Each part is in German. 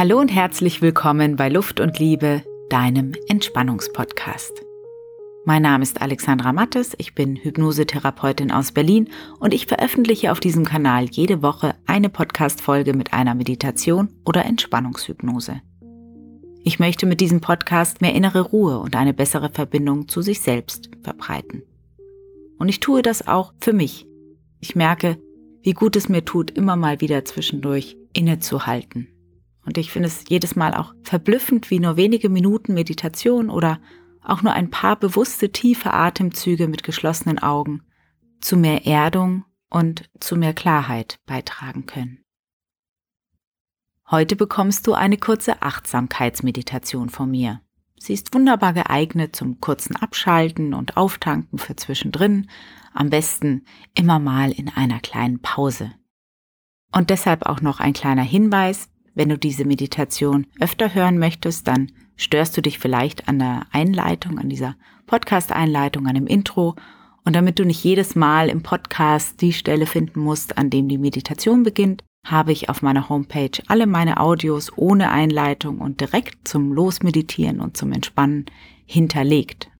Hallo und herzlich willkommen bei Luft und Liebe, deinem Entspannungspodcast. Mein Name ist Alexandra Mattes, ich bin Hypnosetherapeutin aus Berlin und ich veröffentliche auf diesem Kanal jede Woche eine Podcast-Folge mit einer Meditation oder Entspannungshypnose. Ich möchte mit diesem Podcast mehr innere Ruhe und eine bessere Verbindung zu sich selbst verbreiten. Und ich tue das auch für mich. Ich merke, wie gut es mir tut, immer mal wieder zwischendurch innezuhalten und ich finde es jedes Mal auch verblüffend, wie nur wenige Minuten Meditation oder auch nur ein paar bewusste tiefe Atemzüge mit geschlossenen Augen zu mehr Erdung und zu mehr Klarheit beitragen können. Heute bekommst du eine kurze Achtsamkeitsmeditation von mir. Sie ist wunderbar geeignet zum kurzen Abschalten und Auftanken für zwischendrin, am besten immer mal in einer kleinen Pause. Und deshalb auch noch ein kleiner Hinweis, wenn du diese Meditation öfter hören möchtest, dann störst du dich vielleicht an der Einleitung, an dieser Podcast-Einleitung, an dem Intro. Und damit du nicht jedes Mal im Podcast die Stelle finden musst, an dem die Meditation beginnt, habe ich auf meiner Homepage alle meine Audios ohne Einleitung und direkt zum Losmeditieren und zum Entspannen hinterlegt.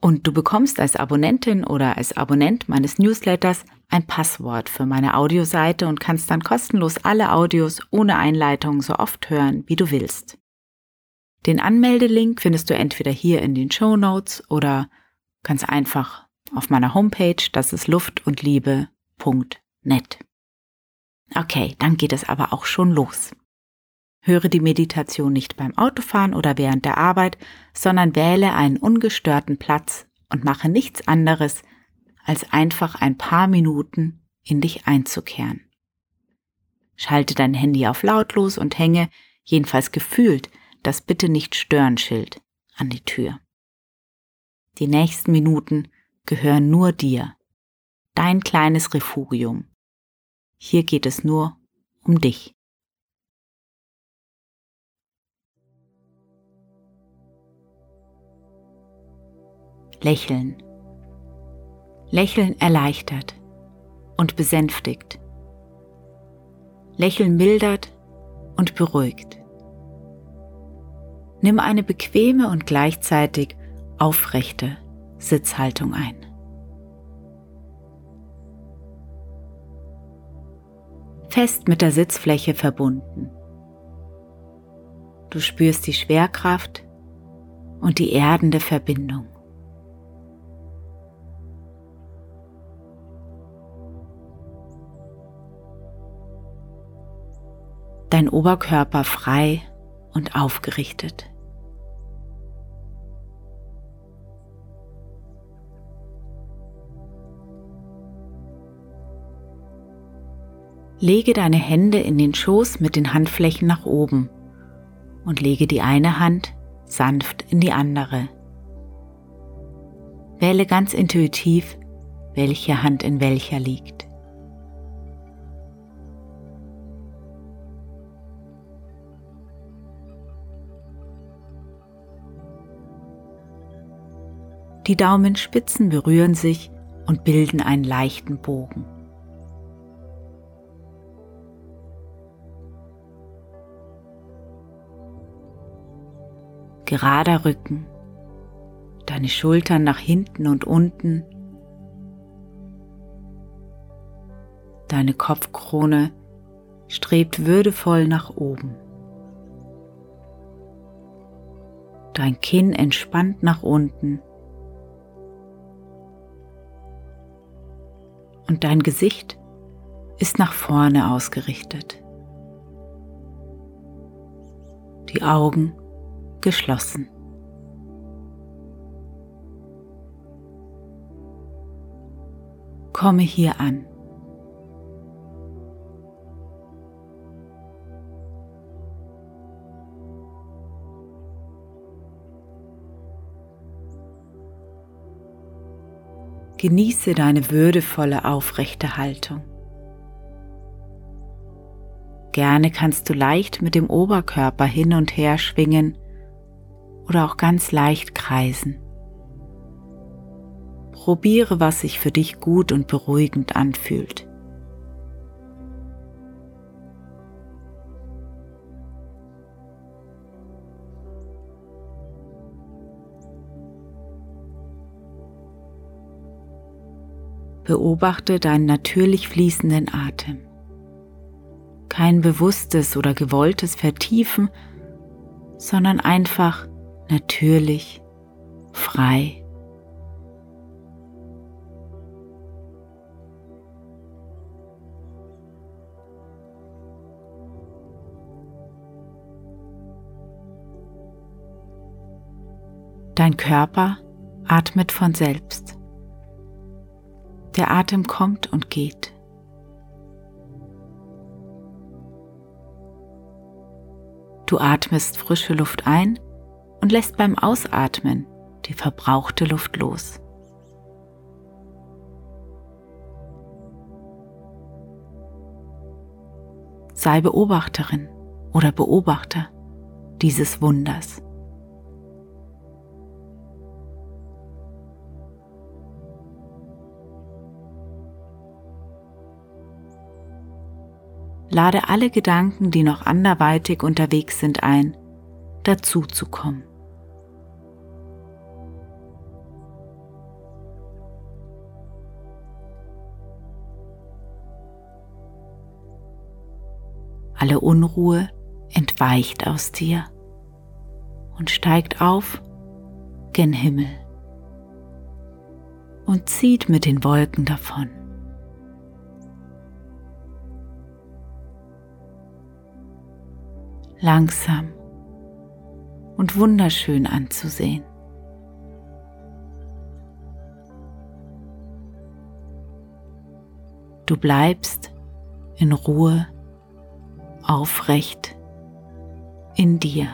Und du bekommst als Abonnentin oder als Abonnent meines Newsletters ein Passwort für meine Audioseite und kannst dann kostenlos alle Audios ohne Einleitung so oft hören, wie du willst. Den Anmeldelink findest du entweder hier in den Show Notes oder ganz einfach auf meiner Homepage, das ist luftundliebe.net. Okay, dann geht es aber auch schon los. Höre die Meditation nicht beim Autofahren oder während der Arbeit, sondern wähle einen ungestörten Platz und mache nichts anderes, als einfach ein paar Minuten in dich einzukehren. Schalte dein Handy auf lautlos und hänge, jedenfalls gefühlt, das Bitte nicht stören Schild an die Tür. Die nächsten Minuten gehören nur dir, dein kleines Refugium. Hier geht es nur um dich. Lächeln. Lächeln erleichtert und besänftigt. Lächeln mildert und beruhigt. Nimm eine bequeme und gleichzeitig aufrechte Sitzhaltung ein. Fest mit der Sitzfläche verbunden. Du spürst die Schwerkraft und die erdende Verbindung. Dein Oberkörper frei und aufgerichtet. Lege deine Hände in den Schoß mit den Handflächen nach oben und lege die eine Hand sanft in die andere. Wähle ganz intuitiv, welche Hand in welcher liegt. Die Daumenspitzen berühren sich und bilden einen leichten Bogen. Gerader Rücken, deine Schultern nach hinten und unten, deine Kopfkrone strebt würdevoll nach oben. Dein Kinn entspannt nach unten und dein Gesicht ist nach vorne ausgerichtet. Die Augen geschlossen. Komme hier an. Genieße deine würdevolle aufrechte Haltung. Gerne kannst du leicht mit dem Oberkörper hin und her schwingen oder auch ganz leicht kreisen. Probiere, was sich für dich gut und beruhigend anfühlt. Beobachte deinen natürlich fließenden Atem. Kein bewusstes oder gewolltes Vertiefen, sondern einfach natürlich, frei. Dein Körper atmet von selbst. Der Atem kommt und geht. Du atmest frische Luft ein und lässt beim Ausatmen die verbrauchte Luft los. Sei Beobachterin oder Beobachter dieses Wunders. Lade alle Gedanken, die noch anderweitig unterwegs sind, ein, dazu zu kommen. Alle Unruhe entweicht aus dir und steigt auf gen Himmel und zieht mit den Wolken davon. Langsam und wunderschön anzusehen. Du bleibst in Ruhe aufrecht in dir.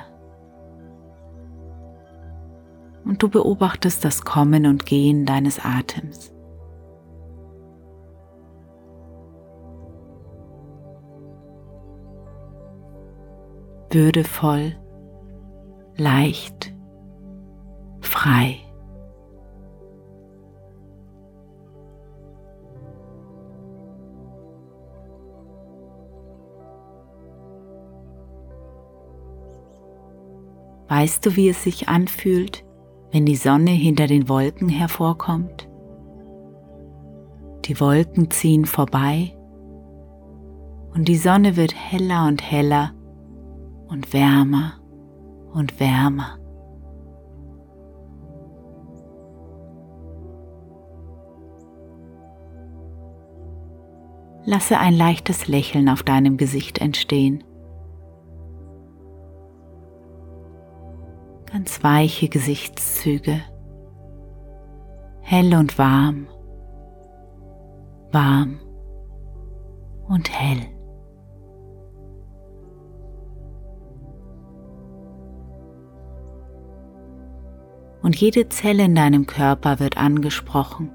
Und du beobachtest das Kommen und Gehen deines Atems. Würdevoll, leicht, frei. Weißt du, wie es sich anfühlt, wenn die Sonne hinter den Wolken hervorkommt? Die Wolken ziehen vorbei und die Sonne wird heller und heller und wärmer und wärmer. Lasse ein leichtes Lächeln auf deinem Gesicht entstehen. Ganz weiche Gesichtszüge, hell und warm, warm und hell. Und jede Zelle in deinem Körper wird angesprochen.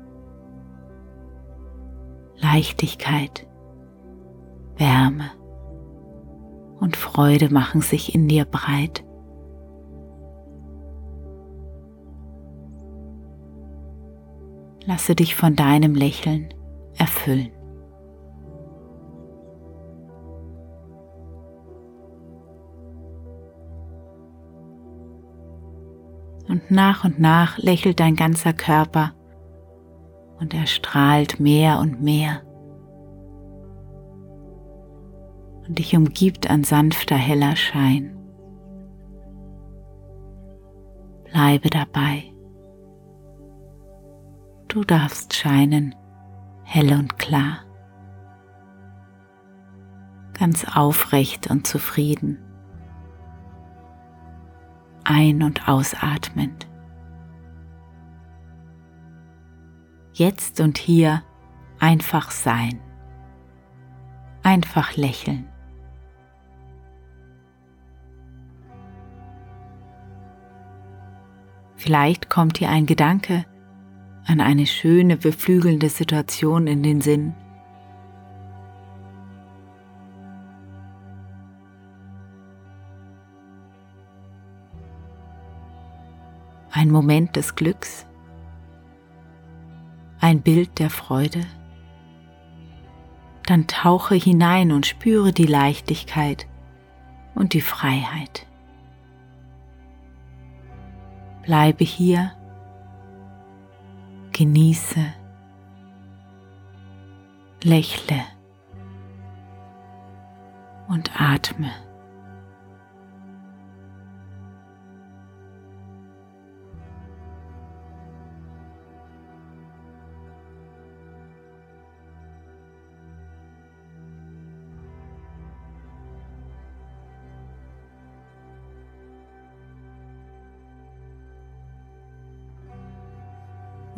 Leichtigkeit, Wärme und Freude machen sich in dir breit. Lasse dich von deinem Lächeln erfüllen. Und nach und nach lächelt dein ganzer Körper und er strahlt mehr und mehr und dich umgibt ein sanfter, heller Schein. Bleibe dabei. Du darfst scheinen, hell und klar, ganz aufrecht und zufrieden ein- und ausatmend. Jetzt und hier einfach sein, einfach lächeln. Vielleicht kommt dir ein Gedanke an eine schöne, beflügelnde Situation in den Sinn ein Moment des Glücks, ein Bild der Freude, dann tauche hinein und spüre die Leichtigkeit und die Freiheit. Bleibe hier, genieße lächle und atme.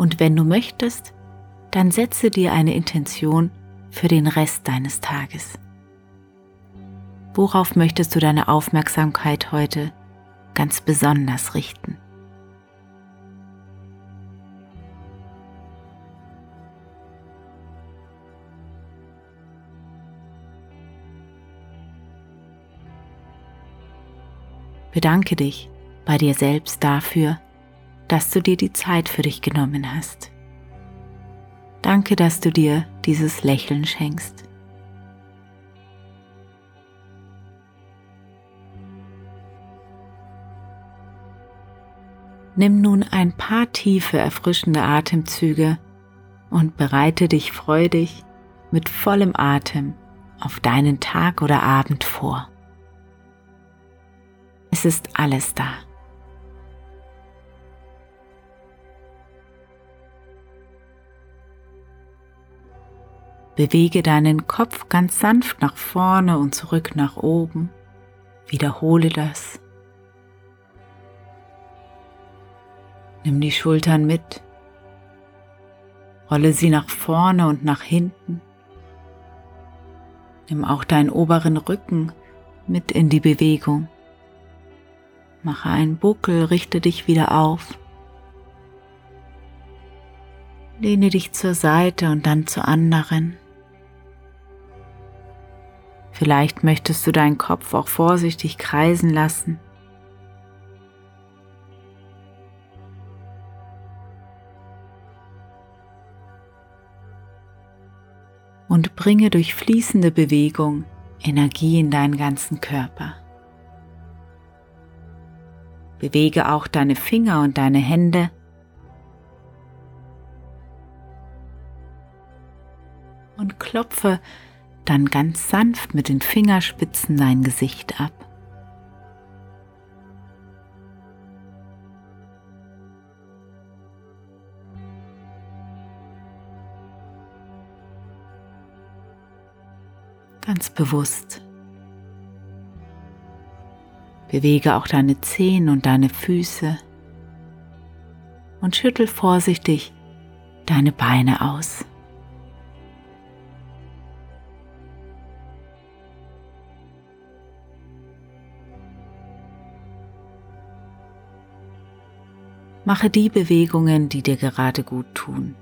Und wenn du möchtest, dann setze dir eine Intention für den Rest deines Tages. Worauf möchtest du deine Aufmerksamkeit heute ganz besonders richten? Bedanke dich bei dir selbst dafür, dass du dir die Zeit für dich genommen hast. Danke, dass du dir dieses Lächeln schenkst. Nimm nun ein paar tiefe, erfrischende Atemzüge und bereite dich freudig mit vollem Atem auf deinen Tag oder Abend vor. Es ist alles da. Bewege deinen Kopf ganz sanft nach vorne und zurück nach oben. Wiederhole das. Nimm die Schultern mit. Rolle sie nach vorne und nach hinten. Nimm auch deinen oberen Rücken mit in die Bewegung. Mache einen Buckel, richte dich wieder auf. Lehne dich zur Seite und dann zur anderen. Vielleicht möchtest du deinen Kopf auch vorsichtig kreisen lassen. Und bringe durch fließende Bewegung Energie in deinen ganzen Körper. Bewege auch deine Finger und deine Hände. Und klopfe dann ganz sanft mit den Fingerspitzen dein Gesicht ab. Ganz bewusst. Bewege auch deine Zehen und deine Füße und schüttel vorsichtig deine Beine aus. Mache die Bewegungen, die dir gerade gut tun.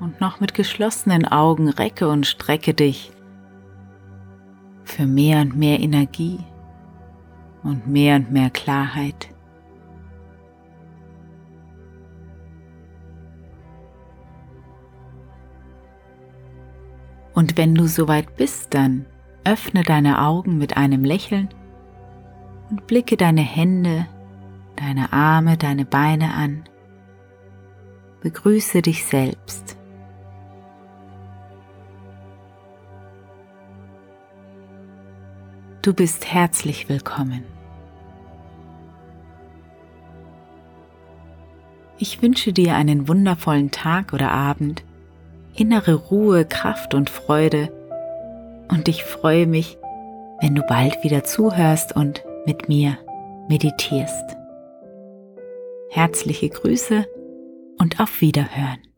Und noch mit geschlossenen Augen recke und strecke dich für mehr und mehr Energie und mehr und mehr Klarheit. Und wenn du soweit bist, dann öffne deine Augen mit einem Lächeln und blicke deine Hände, deine Arme, deine Beine an. Begrüße dich selbst. Du bist herzlich willkommen. Ich wünsche dir einen wundervollen Tag oder Abend, innere Ruhe, Kraft und Freude und ich freue mich, wenn du bald wieder zuhörst und mit mir meditierst. Herzliche Grüße und auf Wiederhören.